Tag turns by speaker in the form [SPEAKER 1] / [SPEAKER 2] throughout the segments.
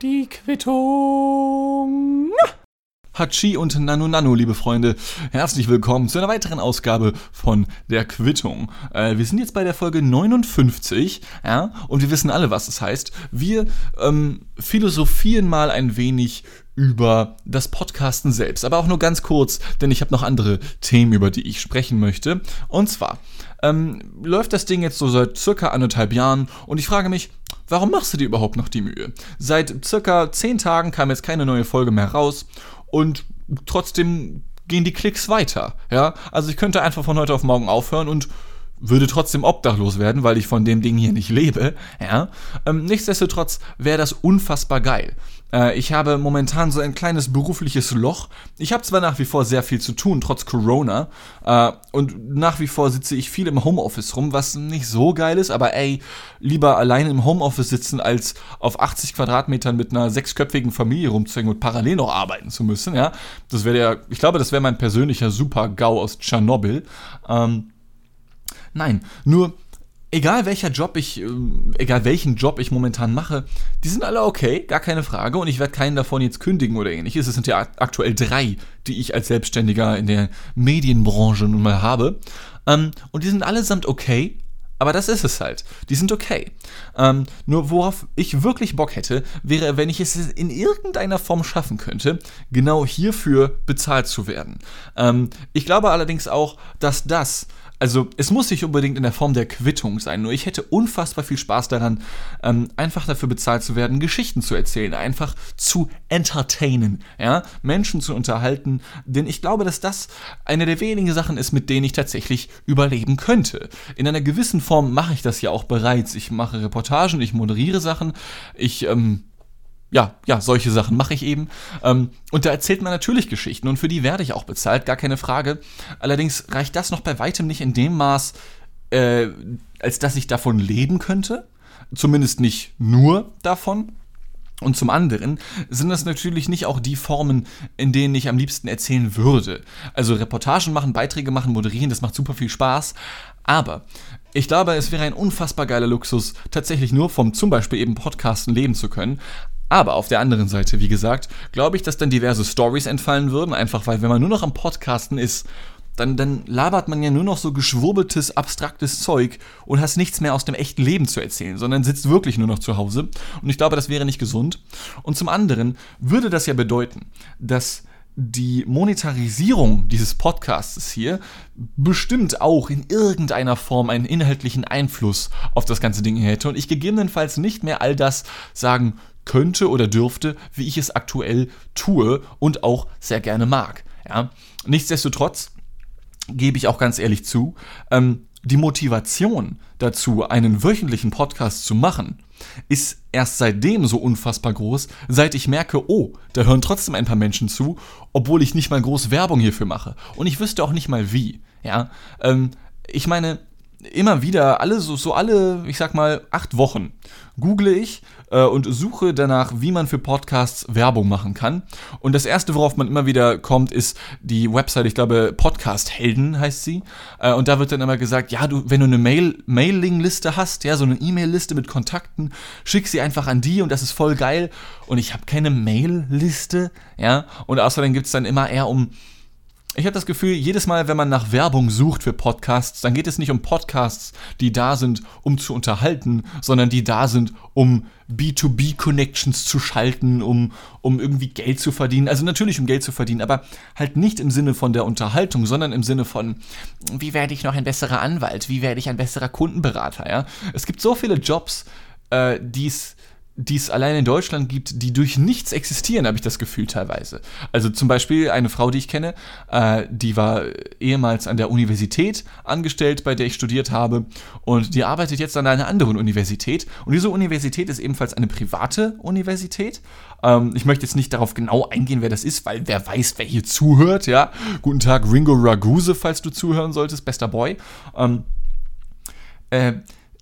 [SPEAKER 1] Die Quittung. Hachi und Nano Nano, liebe Freunde, herzlich willkommen zu einer weiteren Ausgabe von der Quittung. Äh, wir sind jetzt bei der Folge 59, ja, und wir wissen alle, was das heißt. Wir ähm, philosophieren mal ein wenig über das Podcasten selbst, aber auch nur ganz kurz, denn ich habe noch andere Themen, über die ich sprechen möchte. Und zwar ähm, läuft das Ding jetzt so seit circa anderthalb Jahren und ich frage mich, warum machst du dir überhaupt noch die Mühe? Seit circa zehn Tagen kam jetzt keine neue Folge mehr raus und trotzdem gehen die Klicks weiter. Ja, also ich könnte einfach von heute auf morgen aufhören und würde trotzdem obdachlos werden, weil ich von dem Ding hier nicht lebe. Ja? Ähm, nichtsdestotrotz wäre das unfassbar geil. Äh, ich habe momentan so ein kleines berufliches Loch. Ich habe zwar nach wie vor sehr viel zu tun, trotz Corona. Äh, und nach wie vor sitze ich viel im Homeoffice rum, was nicht so geil ist, aber ey, lieber alleine im Homeoffice sitzen, als auf 80 Quadratmetern mit einer sechsköpfigen Familie rumzuhängen und parallel noch arbeiten zu müssen. Ja? Das wäre der, ich glaube, das wäre mein persönlicher Super-GAU aus Tschernobyl. Ähm, Nein, nur egal welcher Job ich, äh, egal welchen Job ich momentan mache, die sind alle okay, gar keine Frage. Und ich werde keinen davon jetzt kündigen oder ähnliches. Es sind ja aktuell drei, die ich als Selbstständiger in der Medienbranche nun mal habe. Ähm, und die sind allesamt okay. Aber das ist es halt. Die sind okay. Ähm, nur worauf ich wirklich Bock hätte, wäre, wenn ich es in irgendeiner Form schaffen könnte, genau hierfür bezahlt zu werden. Ähm, ich glaube allerdings auch, dass das also es muss nicht unbedingt in der Form der Quittung sein, nur ich hätte unfassbar viel Spaß daran, ähm, einfach dafür bezahlt zu werden, Geschichten zu erzählen, einfach zu entertainen, ja, Menschen zu unterhalten, denn ich glaube, dass das eine der wenigen Sachen ist, mit denen ich tatsächlich überleben könnte. In einer gewissen Form mache ich das ja auch bereits. Ich mache Reportagen, ich moderiere Sachen, ich ähm, ja, ja, solche Sachen mache ich eben. Ähm, und da erzählt man natürlich Geschichten und für die werde ich auch bezahlt, gar keine Frage. Allerdings reicht das noch bei weitem nicht in dem Maß, äh, als dass ich davon leben könnte. Zumindest nicht nur davon. Und zum anderen sind das natürlich nicht auch die Formen, in denen ich am liebsten erzählen würde. Also Reportagen machen, Beiträge machen, moderieren, das macht super viel Spaß. Aber ich glaube, es wäre ein unfassbar geiler Luxus, tatsächlich nur vom zum Beispiel eben Podcasten leben zu können. Aber auf der anderen Seite, wie gesagt, glaube ich, dass dann diverse Stories entfallen würden, einfach weil wenn man nur noch am Podcasten ist, dann, dann labert man ja nur noch so geschwurbeltes, abstraktes Zeug und hast nichts mehr aus dem echten Leben zu erzählen, sondern sitzt wirklich nur noch zu Hause. Und ich glaube, das wäre nicht gesund. Und zum anderen würde das ja bedeuten, dass die Monetarisierung dieses Podcasts hier bestimmt auch in irgendeiner Form einen inhaltlichen Einfluss auf das ganze Ding hätte und ich gegebenenfalls nicht mehr all das sagen könnte oder dürfte, wie ich es aktuell tue und auch sehr gerne mag. Ja? Nichtsdestotrotz gebe ich auch ganz ehrlich zu, ähm, die Motivation dazu, einen wöchentlichen Podcast zu machen, ist erst seitdem so unfassbar groß, seit ich merke, oh, da hören trotzdem ein paar Menschen zu, obwohl ich nicht mal groß Werbung hierfür mache. Und ich wüsste auch nicht mal wie. Ja, ähm, ich meine, immer wieder, alle so, so alle, ich sag mal, acht Wochen google ich äh, und suche danach, wie man für Podcasts Werbung machen kann. Und das erste, worauf man immer wieder kommt, ist die Website, ich glaube, Podcast Helden heißt sie. Äh, und da wird dann immer gesagt, ja, du, wenn du eine Mail, Mailing-Liste hast, ja, so eine E-Mail-Liste mit Kontakten, schick sie einfach an die und das ist voll geil. Und ich habe keine Mail-Liste, ja. Und außerdem gibt es dann immer eher um ich habe das Gefühl, jedes Mal, wenn man nach Werbung sucht für Podcasts, dann geht es nicht um Podcasts, die da sind, um zu unterhalten, sondern die da sind, um B2B-Connections zu schalten, um, um irgendwie Geld zu verdienen. Also natürlich um Geld zu verdienen, aber halt nicht im Sinne von der Unterhaltung, sondern im Sinne von, wie werde ich noch ein besserer Anwalt? Wie werde ich ein besserer Kundenberater? Ja? Es gibt so viele Jobs, äh, die es die es allein in Deutschland gibt, die durch nichts existieren, habe ich das Gefühl teilweise. Also zum Beispiel eine Frau, die ich kenne, äh, die war ehemals an der Universität angestellt, bei der ich studiert habe, und die arbeitet jetzt an einer anderen Universität. Und diese Universität ist ebenfalls eine private Universität. Ähm, ich möchte jetzt nicht darauf genau eingehen, wer das ist, weil wer weiß, wer hier zuhört, ja. Guten Tag, Ringo Raguse, falls du zuhören solltest, bester Boy. Ähm, äh,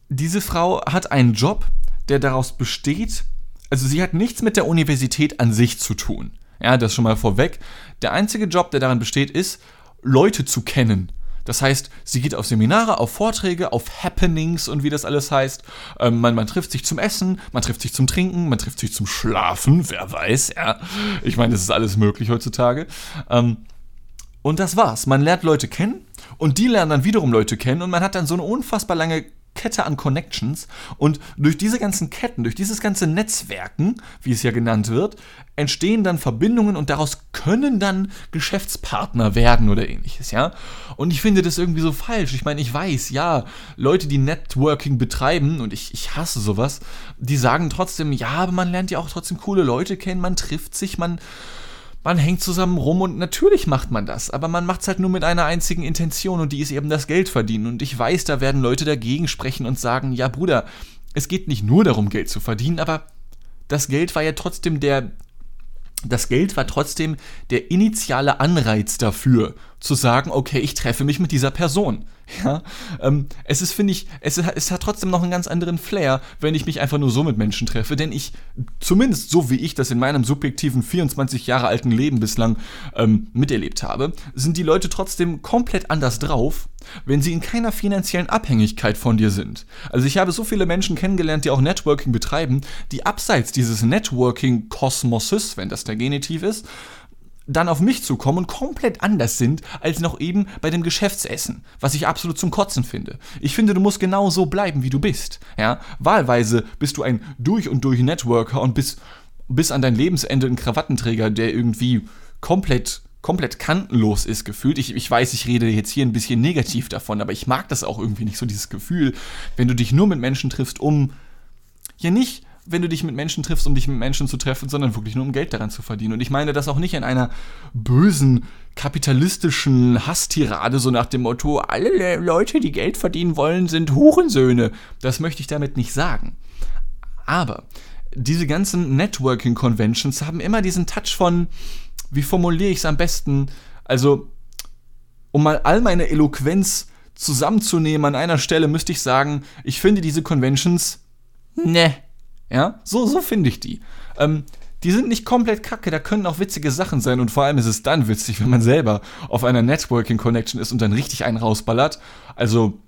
[SPEAKER 1] diese Frau hat einen Job, der daraus besteht, also sie hat nichts mit der Universität an sich zu tun. Ja, das schon mal vorweg. Der einzige Job, der daran besteht, ist, Leute zu kennen. Das heißt, sie geht auf Seminare, auf Vorträge, auf Happenings und wie das alles heißt. Ähm, man, man trifft sich zum Essen, man trifft sich zum Trinken, man trifft sich zum Schlafen, wer weiß, ja. Ich meine, das ist alles möglich heutzutage. Ähm, und das war's. Man lernt Leute kennen und die lernen dann wiederum Leute kennen und man hat dann so eine unfassbar lange Kette an Connections und durch diese ganzen Ketten, durch dieses ganze Netzwerken, wie es ja genannt wird, entstehen dann Verbindungen und daraus können dann Geschäftspartner werden oder ähnliches, ja? Und ich finde das irgendwie so falsch. Ich meine, ich weiß, ja, Leute, die Networking betreiben und ich, ich hasse sowas, die sagen trotzdem, ja, aber man lernt ja auch trotzdem coole Leute kennen, man trifft sich, man man hängt zusammen rum und natürlich macht man das, aber man macht es halt nur mit einer einzigen Intention und die ist eben das Geld verdienen. Und ich weiß, da werden Leute dagegen sprechen und sagen, ja Bruder, es geht nicht nur darum, Geld zu verdienen, aber das Geld war ja trotzdem der, das Geld war trotzdem der initiale Anreiz dafür, zu sagen, okay, ich treffe mich mit dieser Person. Ja, ähm, es ist, finde ich, es, es hat trotzdem noch einen ganz anderen Flair, wenn ich mich einfach nur so mit Menschen treffe, denn ich, zumindest so wie ich das in meinem subjektiven 24 Jahre alten Leben bislang ähm, miterlebt habe, sind die Leute trotzdem komplett anders drauf, wenn sie in keiner finanziellen Abhängigkeit von dir sind. Also ich habe so viele Menschen kennengelernt, die auch Networking betreiben, die abseits dieses Networking-Kosmoses, wenn das der Genitiv ist, dann auf mich zu kommen und komplett anders sind als noch eben bei dem Geschäftsessen, was ich absolut zum Kotzen finde. Ich finde, du musst genau so bleiben, wie du bist. Ja? Wahlweise bist du ein durch und durch Networker und bis, bis an dein Lebensende ein Krawattenträger, der irgendwie komplett komplett kantenlos ist gefühlt. Ich, ich weiß, ich rede jetzt hier ein bisschen negativ davon, aber ich mag das auch irgendwie nicht so, dieses Gefühl, wenn du dich nur mit Menschen triffst, um ja nicht wenn du dich mit Menschen triffst, um dich mit Menschen zu treffen, sondern wirklich nur um Geld daran zu verdienen. Und ich meine das auch nicht in einer bösen, kapitalistischen Hasstirade, so nach dem Motto, alle Leute, die Geld verdienen wollen, sind Hurensöhne. Das möchte ich damit nicht sagen. Aber diese ganzen Networking-Conventions haben immer diesen Touch von, wie formuliere ich es am besten? Also, um mal all meine Eloquenz zusammenzunehmen an einer Stelle, müsste ich sagen, ich finde diese Conventions, ne, ja, so, so finde ich die. Ähm, die sind nicht komplett kacke, da können auch witzige Sachen sein und vor allem ist es dann witzig, wenn man selber auf einer Networking Connection ist und dann richtig einen rausballert. Also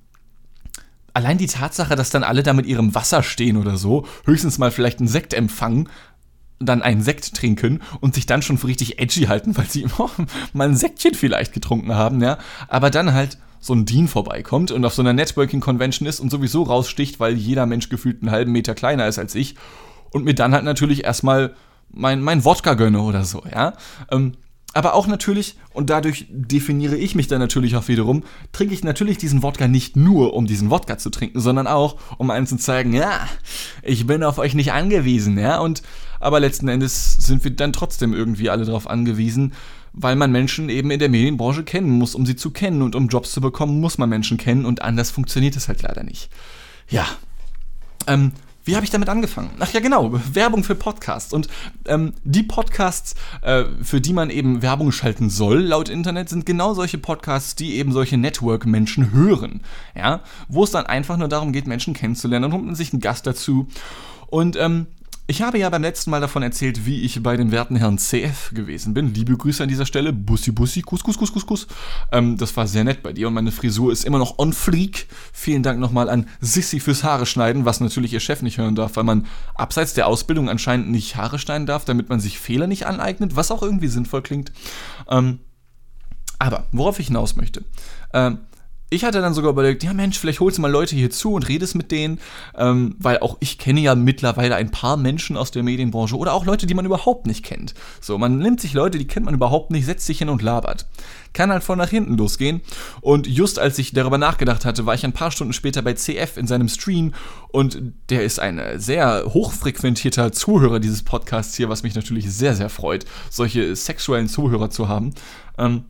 [SPEAKER 1] allein die Tatsache, dass dann alle da mit ihrem Wasser stehen oder so, höchstens mal vielleicht einen Sekt empfangen, dann einen Sekt trinken und sich dann schon für richtig edgy halten, weil sie mal ein Sektchen vielleicht getrunken haben, ja, aber dann halt so ein Dean vorbeikommt und auf so einer Networking-Convention ist und sowieso raussticht, weil jeder Mensch gefühlt einen halben Meter kleiner ist als ich und mir dann halt natürlich erstmal mein, mein Wodka gönne oder so, ja. Ähm, aber auch natürlich, und dadurch definiere ich mich dann natürlich auch wiederum, trinke ich natürlich diesen Wodka nicht nur, um diesen Wodka zu trinken, sondern auch, um einem zu zeigen, ja, ich bin auf euch nicht angewiesen, ja. Und aber letzten Endes sind wir dann trotzdem irgendwie alle darauf angewiesen, weil man Menschen eben in der Medienbranche kennen muss, um sie zu kennen. Und um Jobs zu bekommen, muss man Menschen kennen und anders funktioniert es halt leider nicht. Ja. Ähm, wie habe ich damit angefangen? Ach ja, genau, Werbung für Podcasts. Und ähm, die Podcasts, äh, für die man eben Werbung schalten soll, laut Internet, sind genau solche Podcasts, die eben solche Network-Menschen hören. Ja, wo es dann einfach nur darum geht, Menschen kennenzulernen. Dann holt man sich einen Gast dazu. Und ähm, ich habe ja beim letzten Mal davon erzählt, wie ich bei dem werten Herrn CF gewesen bin. Liebe Grüße an dieser Stelle. Bussi, Bussi, Kuss, Kuss, Kuss, Kuss, Kuss. Ähm, das war sehr nett bei dir und meine Frisur ist immer noch on fleek. Vielen Dank nochmal an Sissy fürs Haare schneiden, was natürlich ihr Chef nicht hören darf, weil man abseits der Ausbildung anscheinend nicht Haare schneiden darf, damit man sich Fehler nicht aneignet, was auch irgendwie sinnvoll klingt. Ähm, aber worauf ich hinaus möchte. Ähm, ich hatte dann sogar überlegt, ja Mensch, vielleicht holst du mal Leute hier zu und redest mit denen, ähm, weil auch ich kenne ja mittlerweile ein paar Menschen aus der Medienbranche oder auch Leute, die man überhaupt nicht kennt. So, man nimmt sich Leute, die kennt man überhaupt nicht, setzt sich hin und labert. Kann halt von nach hinten losgehen. Und just als ich darüber nachgedacht hatte, war ich ein paar Stunden später bei CF in seinem Stream und der ist ein sehr hochfrequentierter Zuhörer dieses Podcasts hier, was mich natürlich sehr, sehr freut, solche sexuellen Zuhörer zu haben. Ähm,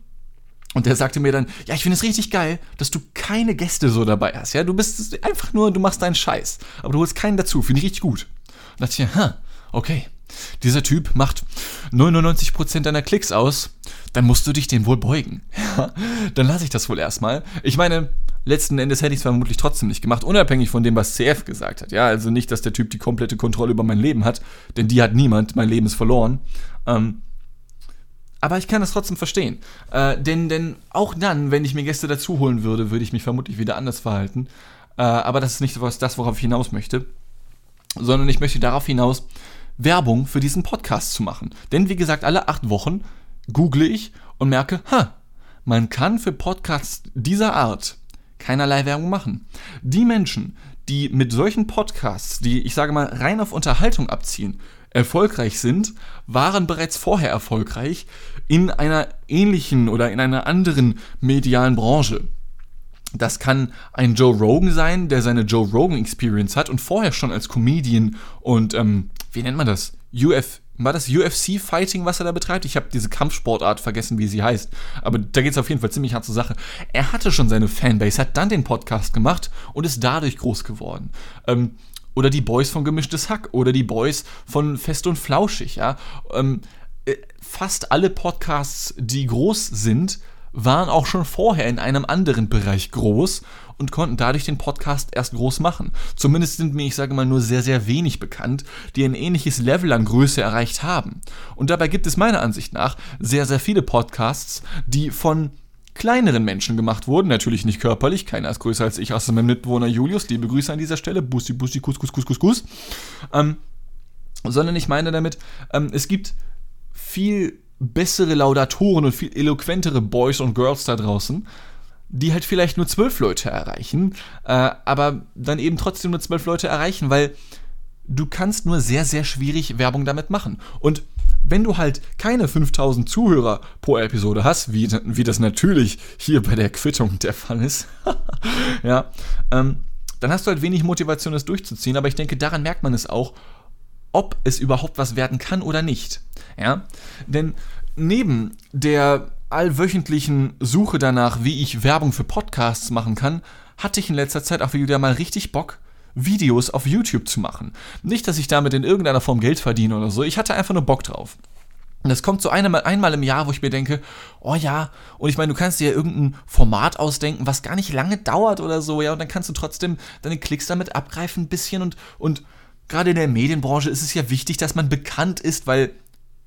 [SPEAKER 1] und der sagte mir dann, ja, ich finde es richtig geil, dass du keine Gäste so dabei hast. Ja, du bist einfach nur, du machst deinen Scheiß. Aber du holst keinen dazu. Finde ich richtig gut. Und dachte ich, ha, okay. Dieser Typ macht 99% deiner Klicks aus. Dann musst du dich dem wohl beugen. Ja, dann lasse ich das wohl erstmal. Ich meine, letzten Endes hätte ich es vermutlich trotzdem nicht gemacht, unabhängig von dem, was CF gesagt hat. Ja, also nicht, dass der Typ die komplette Kontrolle über mein Leben hat, denn die hat niemand. Mein Leben ist verloren. Ähm, Aber ich kann das trotzdem verstehen. Äh, denn, denn auch dann, wenn ich mir Gäste dazu holen würde, würde ich mich vermutlich wieder anders verhalten. Äh, aber das ist nicht das, worauf ich hinaus möchte. Sondern ich möchte darauf hinaus, Werbung für diesen Podcast zu machen. Denn wie gesagt, alle acht Wochen google ich und merke, ha, man kann für Podcasts dieser Art keinerlei Werbung machen. Die Menschen, die mit solchen Podcasts, die ich sage mal rein auf Unterhaltung abziehen, erfolgreich sind, waren bereits vorher erfolgreich in einer ähnlichen oder in einer anderen medialen Branche. Das kann ein Joe Rogan sein, der seine Joe Rogan Experience hat und vorher schon als Comedian und, ähm, wie nennt man das? UF, war das UFC-Fighting, was er da betreibt? Ich habe diese Kampfsportart vergessen, wie sie heißt. Aber da geht es auf jeden Fall ziemlich hart zur Sache. Er hatte schon seine Fanbase, hat dann den Podcast gemacht und ist dadurch groß geworden. Ähm, oder die Boys von Gemischtes Hack oder die Boys von Fest und Flauschig, ja. Ähm, äh, fast alle Podcasts, die groß sind, waren auch schon vorher in einem anderen Bereich groß und konnten dadurch den Podcast erst groß machen. Zumindest sind mir, ich sage mal, nur sehr, sehr wenig bekannt, die ein ähnliches Level an Größe erreicht haben. Und dabei gibt es meiner Ansicht nach sehr, sehr viele Podcasts, die von kleineren Menschen gemacht wurden. Natürlich nicht körperlich, keiner ist größer als ich, außer meinem Mitbewohner Julius. Liebe Grüße an dieser Stelle. Bussi, Bussi, Kus, Kus, Kus, Kus, Kus. Ähm, sondern ich meine damit, ähm, es gibt viel bessere Laudatoren und viel eloquentere Boys und Girls da draußen, die halt vielleicht nur zwölf Leute erreichen, äh, aber dann eben trotzdem nur zwölf Leute erreichen, weil du kannst nur sehr, sehr schwierig Werbung damit machen. Und wenn du halt keine 5000 Zuhörer pro Episode hast, wie, wie das natürlich hier bei der Quittung der Fall ist, ja, ähm, dann hast du halt wenig Motivation, das durchzuziehen. Aber ich denke, daran merkt man es auch, ob es überhaupt was werden kann oder nicht. Ja, denn neben der allwöchentlichen Suche danach, wie ich Werbung für Podcasts machen kann, hatte ich in letzter Zeit auch wieder mal richtig Bock, Videos auf YouTube zu machen. Nicht, dass ich damit in irgendeiner Form Geld verdiene oder so, ich hatte einfach nur Bock drauf. Und das kommt so einmal, einmal im Jahr, wo ich mir denke, oh ja, und ich meine, du kannst dir ja irgendein Format ausdenken, was gar nicht lange dauert oder so, ja, und dann kannst du trotzdem deine Klicks damit abgreifen ein bisschen und, und gerade in der Medienbranche ist es ja wichtig, dass man bekannt ist, weil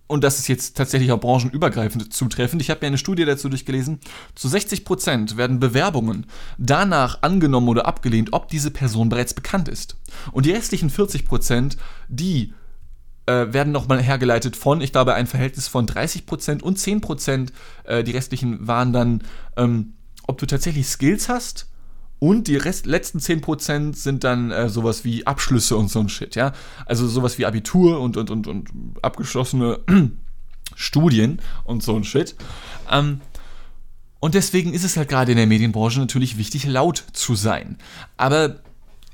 [SPEAKER 1] und das ist jetzt tatsächlich auch branchenübergreifend zutreffend, ich habe mir eine Studie dazu durchgelesen, zu 60% werden Bewerbungen danach angenommen oder abgelehnt, ob diese Person bereits bekannt ist. Und die restlichen 40%, die äh, werden nochmal hergeleitet von, ich glaube, ein Verhältnis von 30% und 10%, äh, die restlichen waren dann, ähm, ob du tatsächlich Skills hast und die Rest, letzten 10% sind dann äh, sowas wie Abschlüsse und so ein Shit, ja. Also sowas wie Abitur und, und, und, und abgeschlossene Studien und so ein Shit. Ähm, und deswegen ist es halt gerade in der Medienbranche natürlich wichtig, laut zu sein. Aber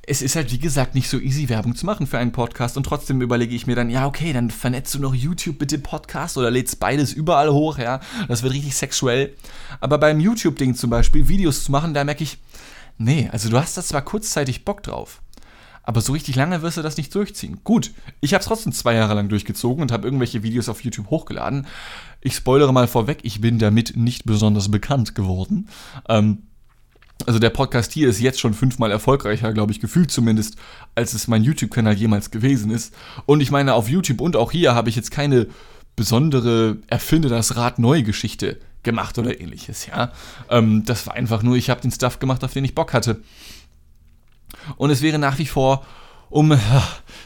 [SPEAKER 1] es ist halt, wie gesagt, nicht so easy, Werbung zu machen für einen Podcast. Und trotzdem überlege ich mir dann, ja, okay, dann vernetzt du noch YouTube mit dem Podcast oder lädst beides überall hoch, ja. Das wird richtig sexuell. Aber beim YouTube-Ding zum Beispiel, Videos zu machen, da merke ich, Nee, also du hast da zwar kurzzeitig Bock drauf, aber so richtig lange wirst du das nicht durchziehen. Gut, ich habe es trotzdem zwei Jahre lang durchgezogen und habe irgendwelche Videos auf YouTube hochgeladen. Ich spoilere mal vorweg, ich bin damit nicht besonders bekannt geworden. Ähm, also der Podcast hier ist jetzt schon fünfmal erfolgreicher, glaube ich, gefühlt zumindest, als es mein YouTube-Kanal jemals gewesen ist. Und ich meine, auf YouTube und auch hier habe ich jetzt keine besondere Erfinde das Rad neu Geschichte gemacht oder ähnliches, ja. Ähm, das war einfach nur, ich habe den Stuff gemacht, auf den ich Bock hatte. Und es wäre nach wie vor, um äh,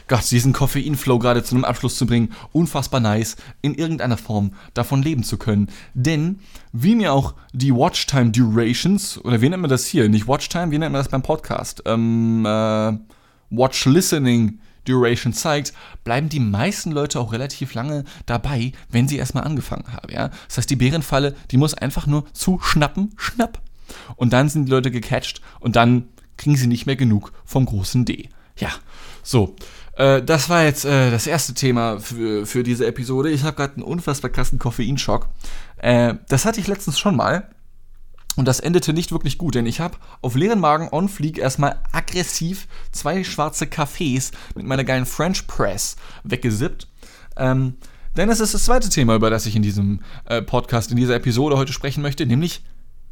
[SPEAKER 1] Gott, diesen Koffeinflow gerade zu einem Abschluss zu bringen, unfassbar nice, in irgendeiner Form davon leben zu können. Denn, wie mir auch die Watchtime Durations, oder wie nennt man das hier? Nicht Watchtime, wie nennt man das beim Podcast? Ähm, äh, Watch Listening Duration zeigt, bleiben die meisten Leute auch relativ lange dabei, wenn sie erstmal angefangen haben. Ja? Das heißt, die Bärenfalle, die muss einfach nur zu schnappen, schnapp. Und dann sind die Leute gecatcht und dann kriegen sie nicht mehr genug vom großen D. Ja, so. Äh, das war jetzt äh, das erste Thema für, für diese Episode. Ich habe gerade einen unfassbar krassen Koffeinschock. Äh, das hatte ich letztens schon mal. Und das endete nicht wirklich gut, denn ich habe auf leeren Magen on fleek erstmal aggressiv zwei schwarze Kaffees mit meiner geilen French Press weggesippt. Ähm, denn es ist das zweite Thema, über das ich in diesem äh, Podcast, in dieser Episode heute sprechen möchte, nämlich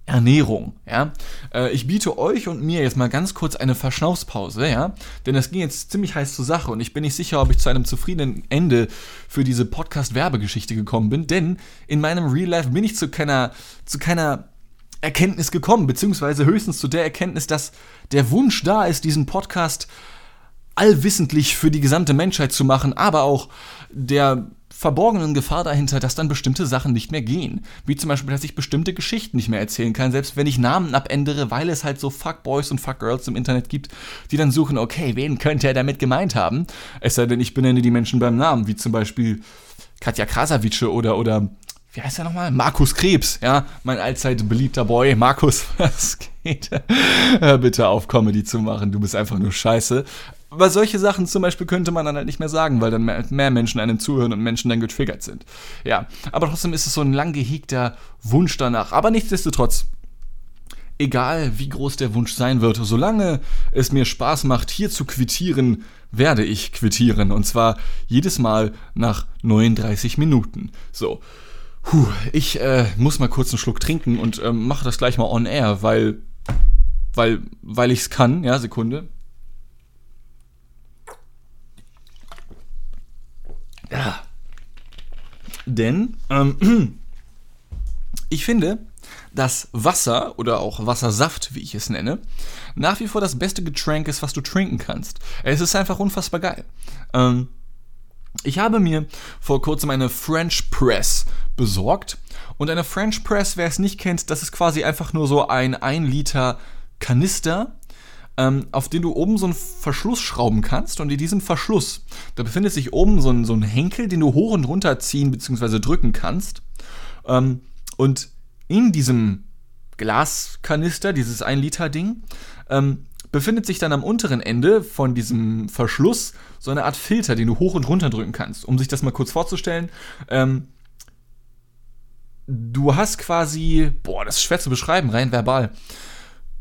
[SPEAKER 1] Ernährung, ja. Äh, ich biete euch und mir jetzt mal ganz kurz eine Verschnaufspause, ja. Denn das ging jetzt ziemlich heiß zur Sache und ich bin nicht sicher, ob ich zu einem zufriedenen Ende für diese Podcast-Werbegeschichte gekommen bin, denn in meinem Real Life bin ich zu keiner, zu keiner Erkenntnis gekommen, beziehungsweise höchstens zu der Erkenntnis, dass der Wunsch da ist, diesen Podcast allwissentlich für die gesamte Menschheit zu machen, aber auch der verborgenen Gefahr dahinter, dass dann bestimmte Sachen nicht mehr gehen. Wie zum Beispiel, dass ich bestimmte Geschichten nicht mehr erzählen kann, selbst wenn ich Namen abändere, weil es halt so Fuckboys und Fuckgirls im Internet gibt, die dann suchen, okay, wen könnte er damit gemeint haben? Es sei denn, ich benenne die Menschen beim Namen, wie zum Beispiel Katja Krasavice oder, oder wie heißt er nochmal? Markus Krebs, ja, mein allzeit beliebter Boy. Markus, was geht? Bitte auf, Comedy zu machen, du bist einfach nur scheiße. Aber solche Sachen zum Beispiel könnte man dann halt nicht mehr sagen, weil dann mehr, mehr, Menschen einem zuhören und Menschen dann getriggert sind. Ja, aber trotzdem ist es so ein lang gehegter Wunsch danach. Aber nichtsdestotrotz, egal wie groß der Wunsch sein wird, solange es mir Spaß macht, hier zu quittieren, werde ich quittieren. Und zwar jedes Mal nach 39 Minuten. So. Puh, ich äh, muss mal kurz einen Schluck trinken und ähm, mache das gleich mal on air, weil, weil, weil ich es kann. Ja, Sekunde. Ja. Denn ähm, ich finde, dass Wasser oder auch Wassersaft, wie ich es nenne, nach wie vor das beste Getränk ist, was du trinken kannst. Es ist einfach unfassbar geil. Ähm, ich habe mir vor kurzem eine French Press besorgt. Und eine French Press, wer es nicht kennt, das ist quasi einfach nur so ein 1 Liter Kanister, ähm, auf den du oben so einen Verschluss schrauben kannst. Und in diesem Verschluss, da befindet sich oben so ein, so ein Henkel, den du hoch und runter ziehen bzw. drücken kannst. Ähm, und in diesem Glaskanister, dieses 1 Liter Ding, ähm, befindet sich dann am unteren Ende von diesem Verschluss so eine Art Filter, den du hoch und runter drücken kannst. Um sich das mal kurz vorzustellen, ähm, du hast quasi, boah, das ist schwer zu beschreiben, rein verbal.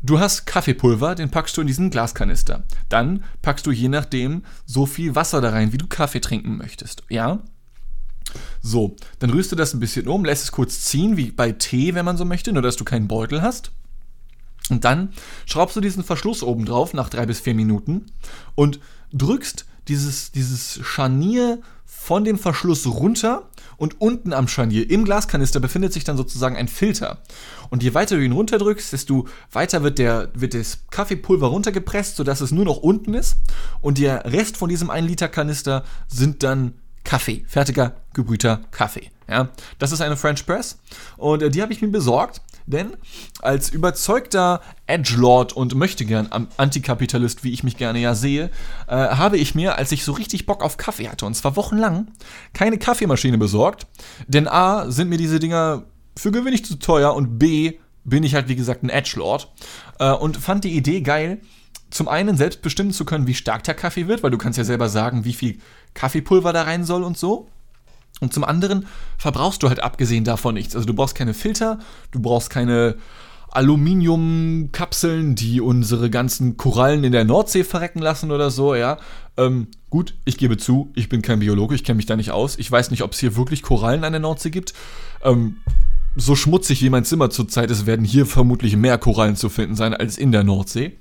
[SPEAKER 1] Du hast Kaffeepulver, den packst du in diesen Glaskanister. Dann packst du je nachdem so viel Wasser da rein, wie du Kaffee trinken möchtest. Ja? So, dann rührst du das ein bisschen um, lässt es kurz ziehen, wie bei Tee, wenn man so möchte, nur dass du keinen Beutel hast. Und dann schraubst du diesen Verschluss oben drauf nach drei bis vier Minuten und drückst dieses, dieses Scharnier von dem Verschluss runter und unten am Scharnier im Glaskanister befindet sich dann sozusagen ein Filter. Und je weiter du ihn runterdrückst, desto weiter wird, der, wird das Kaffeepulver runtergepresst, sodass es nur noch unten ist. Und der Rest von diesem 1 Liter Kanister sind dann Kaffee, fertiger gebrühter Kaffee. Ja, das ist eine French Press und äh, die habe ich mir besorgt denn als überzeugter Edgelord und möchtegern Antikapitalist, wie ich mich gerne ja sehe, äh, habe ich mir, als ich so richtig Bock auf Kaffee hatte, und zwar wochenlang, keine Kaffeemaschine besorgt. Denn A, sind mir diese Dinger für gewöhnlich zu teuer und B, bin ich halt wie gesagt ein Edgelord. Äh, und fand die Idee geil, zum einen selbst bestimmen zu können, wie stark der Kaffee wird, weil du kannst ja selber sagen, wie viel Kaffeepulver da rein soll und so. Und zum anderen verbrauchst du halt abgesehen davon nichts. Also du brauchst keine Filter, du brauchst keine Aluminiumkapseln, die unsere ganzen Korallen in der Nordsee verrecken lassen oder so, ja. Ähm, gut, ich gebe zu, ich bin kein Biologe, ich kenne mich da nicht aus. Ich weiß nicht, ob es hier wirklich Korallen an der Nordsee gibt. Ähm, so schmutzig wie mein Zimmer zurzeit ist, werden hier vermutlich mehr Korallen zu finden sein als in der Nordsee.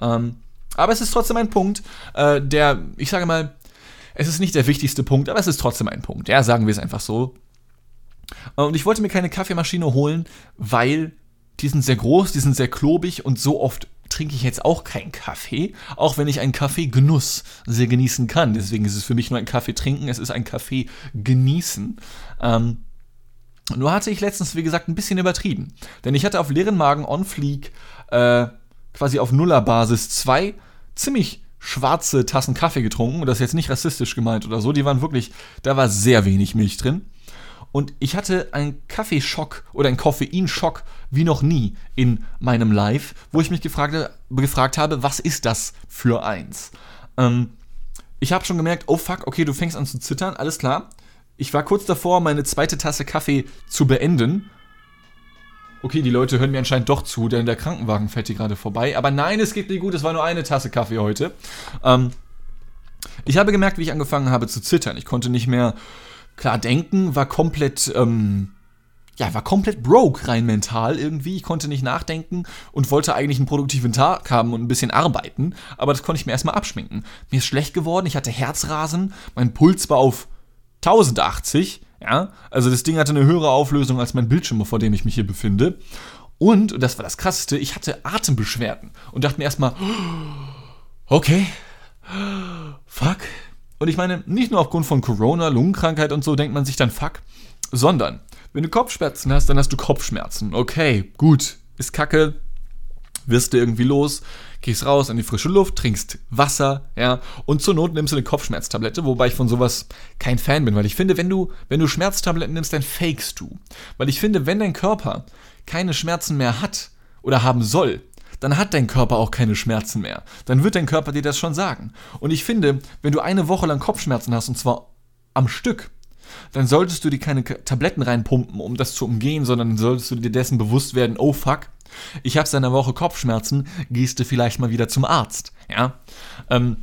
[SPEAKER 1] Ähm, aber es ist trotzdem ein Punkt, äh, der, ich sage mal, es ist nicht der wichtigste Punkt, aber es ist trotzdem ein Punkt. Ja, sagen wir es einfach so. Und ich wollte mir keine Kaffeemaschine holen, weil die sind sehr groß, die sind sehr klobig und so oft trinke ich jetzt auch keinen Kaffee, auch wenn ich einen Kaffeegenuss sehr genießen kann. Deswegen ist es für mich nur ein Kaffee trinken, es ist ein Kaffee genießen. Ähm, nur hatte ich letztens, wie gesagt, ein bisschen übertrieben. Denn ich hatte auf leeren Magen on fleek äh, quasi auf Nullerbasis zwei ziemlich schwarze Tassen Kaffee getrunken und das ist jetzt nicht rassistisch gemeint oder so. Die waren wirklich, da war sehr wenig Milch drin. Und ich hatte einen Kaffeeschock oder einen Koffeinschock wie noch nie in meinem Live, wo ich mich gefragt, gefragt habe, was ist das für eins? Ähm, ich habe schon gemerkt, oh fuck, okay, du fängst an zu zittern, alles klar. Ich war kurz davor, meine zweite Tasse Kaffee zu beenden okay, die Leute hören mir anscheinend doch zu, denn der Krankenwagen fährt hier gerade vorbei. Aber nein, es geht mir gut, es war nur eine Tasse Kaffee heute. Ähm, ich habe gemerkt, wie ich angefangen habe zu zittern. Ich konnte nicht mehr klar denken, war komplett, ähm, ja, war komplett broke rein mental irgendwie. Ich konnte nicht nachdenken und wollte eigentlich einen produktiven Tag haben und ein bisschen arbeiten, aber das konnte ich mir erstmal abschminken. Mir ist schlecht geworden, ich hatte Herzrasen, mein Puls war auf 1080, ja, also das Ding hatte eine höhere Auflösung als mein Bildschirm, vor dem ich mich hier befinde. Und, und das war das Krasseste, ich hatte Atembeschwerden und dachte mir erstmal, okay, fuck. Und ich meine, nicht nur aufgrund von Corona, Lungenkrankheit und so denkt man sich dann fuck, sondern wenn du Kopfschmerzen hast, dann hast du Kopfschmerzen. Okay, gut, ist kacke, wirst du irgendwie los, gehst raus in die frische Luft, trinkst Wasser, ja, und zur Not nimmst du eine Kopfschmerztablette, wobei ich von sowas kein Fan bin, weil ich finde, wenn du, wenn du Schmerztabletten nimmst, dann fakest du. Weil ich finde, wenn dein Körper keine Schmerzen mehr hat oder haben soll, dann hat dein Körper auch keine Schmerzen mehr. Dann wird dein Körper dir das schon sagen. Und ich finde, wenn du eine Woche lang Kopfschmerzen hast, und zwar am Stück, dann solltest du dir keine Tabletten reinpumpen, um das zu umgehen, sondern solltest du dir dessen bewusst werden, oh fuck, ich habe seit einer Woche Kopfschmerzen, gehst du vielleicht mal wieder zum Arzt. Ja. Ähm,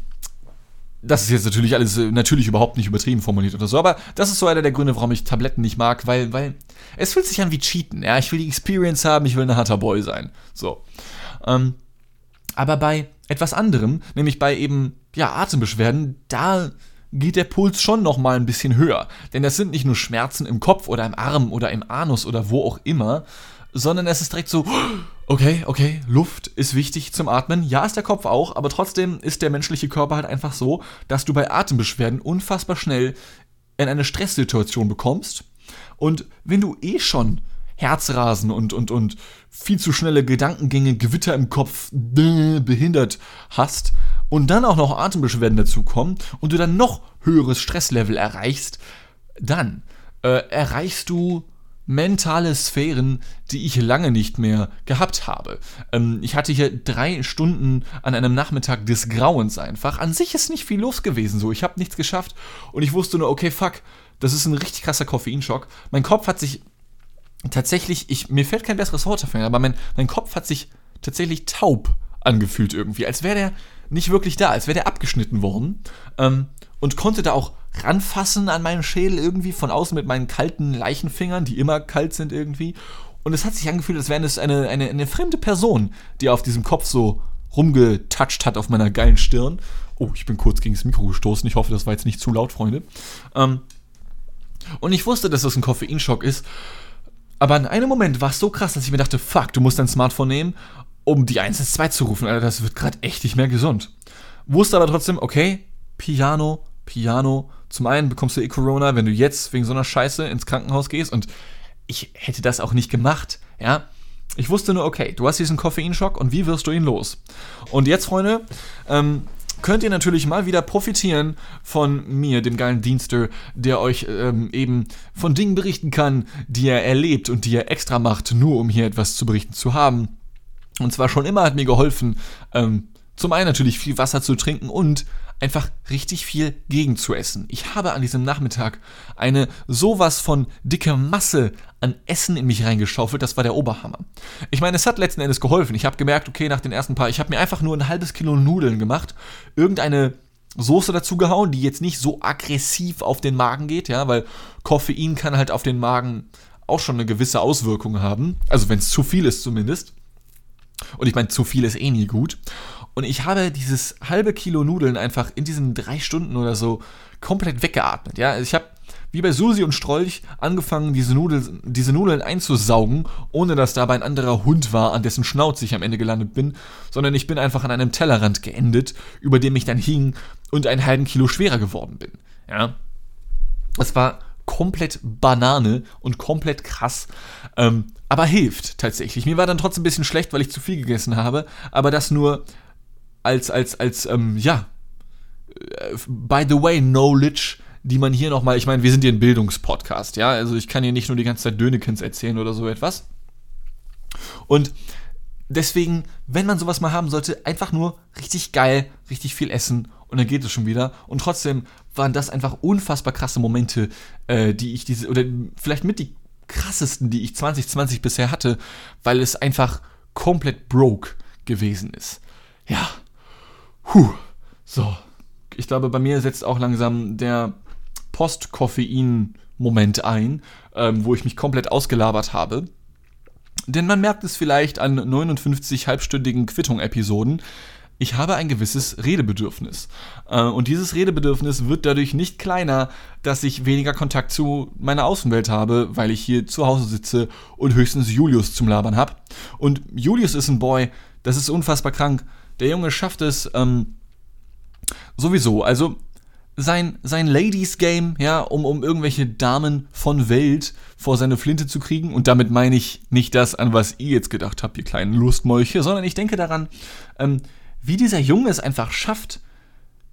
[SPEAKER 1] das ist jetzt natürlich alles äh, natürlich überhaupt nicht übertrieben formuliert oder so, aber das ist so einer der Gründe, warum ich Tabletten nicht mag, weil, weil es fühlt sich an wie Cheaten. Ja, ich will die Experience haben, ich will ein harter Boy sein. So. Ähm, aber bei etwas anderem, nämlich bei eben ja, Atembeschwerden, da geht der Puls schon noch mal ein bisschen höher. Denn das sind nicht nur Schmerzen im Kopf oder im Arm oder im Anus oder wo auch immer, sondern es ist direkt so, okay, okay, Luft ist wichtig zum Atmen. Ja, ist der Kopf auch, aber trotzdem ist der menschliche Körper halt einfach so, dass du bei Atembeschwerden unfassbar schnell in eine Stresssituation bekommst. Und wenn du eh schon Herzrasen und, und, und viel zu schnelle Gedankengänge, Gewitter im Kopf behindert hast und dann auch noch Atembeschwerden dazukommen und du dann noch höheres Stresslevel erreichst, dann äh, erreichst du mentale Sphären, die ich lange nicht mehr gehabt habe. Ähm, ich hatte hier drei Stunden an einem Nachmittag des Grauens einfach. An sich ist nicht viel los gewesen, so. Ich habe nichts geschafft und ich wusste nur, okay, fuck, das ist ein richtig krasser Koffeinschock. Mein Kopf hat sich tatsächlich, ich, mir fällt kein besseres Wort dafür, aber mein, mein Kopf hat sich tatsächlich taub angefühlt irgendwie, als wäre der nicht wirklich da, als wäre der abgeschnitten worden. Ähm, und konnte da auch ranfassen an meinen Schädel irgendwie von außen mit meinen kalten Leichenfingern, die immer kalt sind irgendwie. Und es hat sich angefühlt, als wäre es eine, eine, eine fremde Person, die auf diesem Kopf so rumgetoucht hat auf meiner geilen Stirn. Oh, ich bin kurz gegen das Mikro gestoßen. Ich hoffe, das war jetzt nicht zu laut, Freunde. Ähm, und ich wusste, dass das ein Koffeinschock ist. Aber in einem Moment war es so krass, dass ich mir dachte, fuck, du musst dein Smartphone nehmen, um die 112 zu rufen. Alter, das wird gerade echt nicht mehr gesund. Wusste aber trotzdem, okay, Piano, Piano. Zum einen bekommst du eh Corona, wenn du jetzt wegen so einer Scheiße ins Krankenhaus gehst und ich hätte das auch nicht gemacht, ja. Ich wusste nur, okay, du hast diesen Koffeinschock und wie wirst du ihn los? Und jetzt, Freunde, ähm, könnt ihr natürlich mal wieder profitieren von mir, dem geilen Dienster, der euch ähm, eben von Dingen berichten kann, die er erlebt und die er extra macht, nur um hier etwas zu berichten zu haben. Und zwar schon immer hat mir geholfen, ähm, zum einen natürlich viel Wasser zu trinken und einfach richtig viel gegen zu essen. Ich habe an diesem Nachmittag eine sowas von dicke Masse an Essen in mich reingeschaufelt, das war der Oberhammer. Ich meine, es hat letzten Endes geholfen. Ich habe gemerkt, okay, nach den ersten paar, ich habe mir einfach nur ein halbes Kilo Nudeln gemacht, irgendeine Soße dazu gehauen, die jetzt nicht so aggressiv auf den Magen geht, ja, weil Koffein kann halt auf den Magen auch schon eine gewisse Auswirkung haben. Also wenn es zu viel ist zumindest. Und ich meine, zu viel ist eh nie gut. Und ich habe dieses halbe Kilo Nudeln einfach in diesen drei Stunden oder so komplett weggeatmet. Ja, ich habe wie bei Susi und Strolch angefangen, diese, Nudel, diese Nudeln einzusaugen, ohne dass dabei ein anderer Hund war, an dessen Schnauz ich am Ende gelandet bin, sondern ich bin einfach an einem Tellerrand geendet, über dem ich dann hing und einen halben Kilo schwerer geworden bin. Ja, es war komplett Banane und komplett krass. Ähm, aber hilft tatsächlich. Mir war dann trotzdem ein bisschen schlecht, weil ich zu viel gegessen habe, aber das nur als, als, als, ähm, ja, äh, by the way, Knowledge, die man hier nochmal, ich meine, wir sind hier ein Bildungspodcast, ja, also ich kann hier nicht nur die ganze Zeit Dönekens erzählen oder so etwas. Und deswegen, wenn man sowas mal haben sollte, einfach nur richtig geil, richtig viel essen und dann geht es schon wieder. Und trotzdem waren das einfach unfassbar krasse Momente, äh, die ich diese, oder vielleicht mit die krassesten, die ich 2020 bisher hatte, weil es einfach komplett broke gewesen ist. Ja, Puh. So. Ich glaube, bei mir setzt auch langsam der Post-Koffein Moment ein, ähm, wo ich mich komplett ausgelabert habe. Denn man merkt es vielleicht an 59 halbstündigen Quittung-Episoden. Ich habe ein gewisses Redebedürfnis. Äh, und dieses Redebedürfnis wird dadurch nicht kleiner, dass ich weniger Kontakt zu meiner Außenwelt habe, weil ich hier zu Hause sitze und höchstens Julius zum Labern habe. Und Julius ist ein Boy, das ist unfassbar krank. Der Junge schafft es ähm, sowieso. Also sein, sein Ladies Game, ja, um, um irgendwelche Damen von Welt vor seine Flinte zu kriegen. Und damit meine ich nicht das, an was ihr jetzt gedacht habt, ihr kleinen Lustmolche, sondern ich denke daran, ähm, wie dieser Junge es einfach schafft,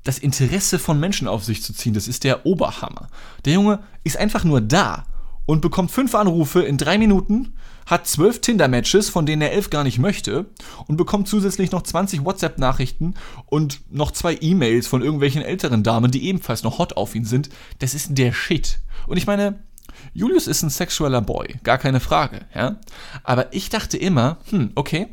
[SPEAKER 1] das Interesse von Menschen auf sich zu ziehen. Das ist der Oberhammer. Der Junge ist einfach nur da und bekommt fünf Anrufe in drei Minuten, hat zwölf Tinder-Matches, von denen er elf gar nicht möchte, und bekommt zusätzlich noch 20 WhatsApp-Nachrichten und noch zwei E-Mails von irgendwelchen älteren Damen, die ebenfalls noch hot auf ihn sind. Das ist der Shit. Und ich meine, Julius ist ein sexueller Boy, gar keine Frage, ja. Aber ich dachte immer, hm, okay,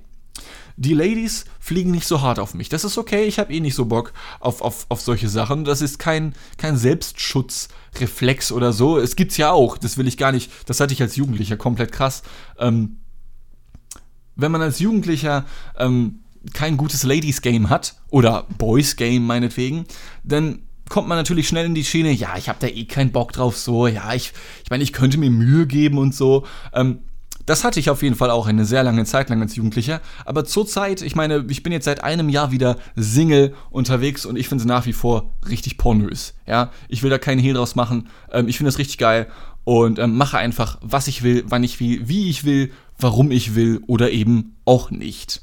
[SPEAKER 1] die Ladies fliegen nicht so hart auf mich. Das ist okay, ich habe eh nicht so Bock auf, auf, auf solche Sachen. Das ist kein, kein Selbstschutzreflex oder so. Es gibt's ja auch, das will ich gar nicht, das hatte ich als Jugendlicher komplett krass. Ähm, wenn man als Jugendlicher ähm, kein gutes Ladies-Game hat, oder Boys-Game meinetwegen, dann kommt man natürlich schnell in die Schiene, ja, ich habe da eh keinen Bock drauf, so, ja, ich, ich meine, ich könnte mir Mühe geben und so. Ähm, das hatte ich auf jeden Fall auch eine sehr lange Zeit lang als Jugendlicher. Aber zurzeit, ich meine, ich bin jetzt seit einem Jahr wieder Single unterwegs und ich finde es nach wie vor richtig pornös. Ja, ich will da keinen Hehl draus machen. Ähm, ich finde das richtig geil und ähm, mache einfach, was ich will, wann ich will, wie ich will, warum ich will oder eben auch nicht.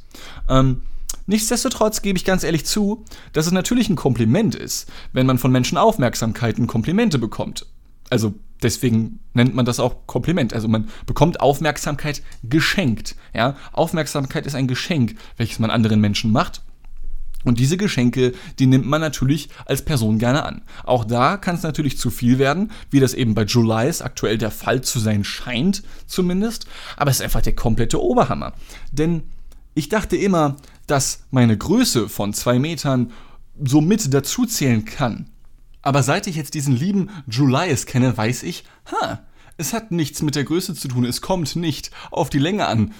[SPEAKER 1] Ähm, Nichtsdestotrotz gebe ich ganz ehrlich zu, dass es natürlich ein Kompliment ist, wenn man von Menschen Aufmerksamkeiten Komplimente bekommt. Also deswegen nennt man das auch Kompliment. Also man bekommt Aufmerksamkeit geschenkt. Ja? Aufmerksamkeit ist ein Geschenk, welches man anderen Menschen macht. Und diese Geschenke, die nimmt man natürlich als Person gerne an. Auch da kann es natürlich zu viel werden, wie das eben bei Julius aktuell der Fall zu sein scheint, zumindest. Aber es ist einfach der komplette Oberhammer. Denn ich dachte immer, dass meine Größe von zwei Metern so mit dazuzählen kann. Aber seit ich jetzt diesen lieben Julius kenne, weiß ich, ha, es hat nichts mit der Größe zu tun, es kommt nicht auf die Länge an.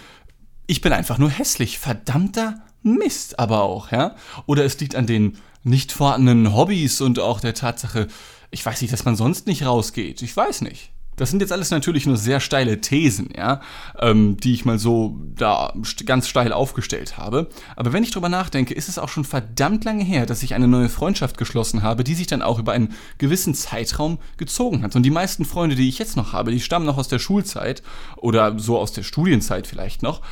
[SPEAKER 1] Ich bin einfach nur hässlich, verdammter Mist aber auch, ja? Oder es liegt an den nicht vorhandenen Hobbys und auch der Tatsache, ich weiß nicht, dass man sonst nicht rausgeht. Ich weiß nicht. Das sind jetzt alles natürlich nur sehr steile Thesen, ja, ähm, die ich mal so da ganz steil aufgestellt habe. Aber wenn ich drüber nachdenke, ist es auch schon verdammt lange her, dass ich eine neue Freundschaft geschlossen habe, die sich dann auch über einen gewissen Zeitraum gezogen hat. Und die meisten Freunde, die ich jetzt noch habe, die stammen noch aus der Schulzeit oder so aus der Studienzeit vielleicht noch.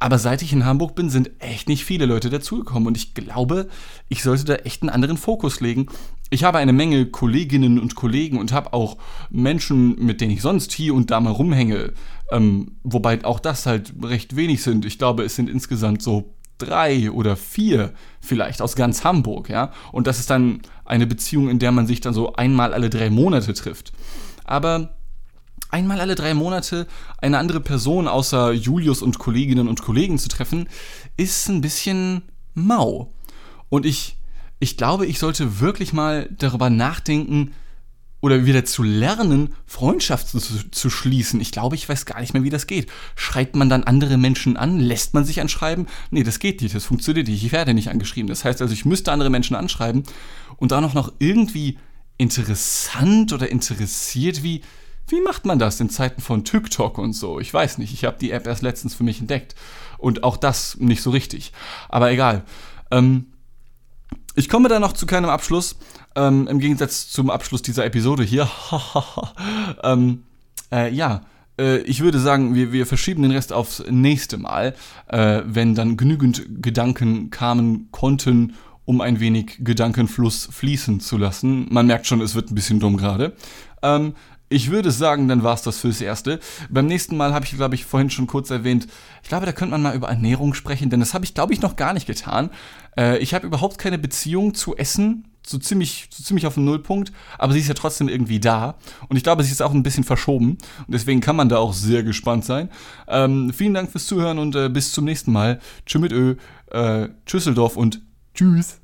[SPEAKER 1] Aber seit ich in Hamburg bin, sind echt nicht viele Leute dazugekommen. Und ich glaube, ich sollte da echt einen anderen Fokus legen. Ich habe eine Menge Kolleginnen und Kollegen und habe auch Menschen, mit denen ich sonst hier und da mal rumhänge. Ähm, wobei auch das halt recht wenig sind. Ich glaube, es sind insgesamt so drei oder vier vielleicht aus ganz Hamburg, ja. Und das ist dann eine Beziehung, in der man sich dann so einmal alle drei Monate trifft. Aber einmal alle drei Monate eine andere Person außer Julius und Kolleginnen und Kollegen zu treffen, ist ein bisschen mau. Und ich, ich glaube, ich sollte wirklich mal darüber nachdenken oder wieder zu lernen, Freundschaften zu, zu, schließen. Ich glaube, ich weiß gar nicht mehr, wie das geht. Schreibt man dann andere Menschen an? Lässt man sich anschreiben? Nee, das geht nicht, das funktioniert nicht. Ich werde nicht angeschrieben. Das heißt also, ich müsste andere Menschen anschreiben und da noch, noch irgendwie interessant oder interessiert wie wie macht man das in Zeiten von TikTok und so? Ich weiß nicht. Ich habe die App erst letztens für mich entdeckt. Und auch das nicht so richtig. Aber egal. Ähm, ich komme da noch zu keinem Abschluss. Ähm, Im Gegensatz zum Abschluss dieser Episode hier. ähm, äh, ja, äh, ich würde sagen, wir, wir verschieben den Rest aufs nächste Mal, äh, wenn dann genügend Gedanken kamen konnten, um ein wenig Gedankenfluss fließen zu lassen. Man merkt schon, es wird ein bisschen dumm gerade. Ähm, ich würde sagen, dann war es das fürs Erste. Beim nächsten Mal habe ich, glaube ich, vorhin schon kurz erwähnt, ich glaube, da könnte man mal über Ernährung sprechen, denn das habe ich, glaube ich, noch gar nicht getan. Äh, ich habe überhaupt keine Beziehung zu Essen, so ziemlich, so ziemlich auf dem Nullpunkt, aber sie ist ja trotzdem irgendwie da. Und ich glaube, sie ist auch ein bisschen verschoben. Und deswegen kann man da auch sehr gespannt sein. Ähm, vielen Dank fürs Zuhören und äh, bis zum nächsten Mal. Tschüss mit Ö, äh, Tschüsseldorf und Tschüss.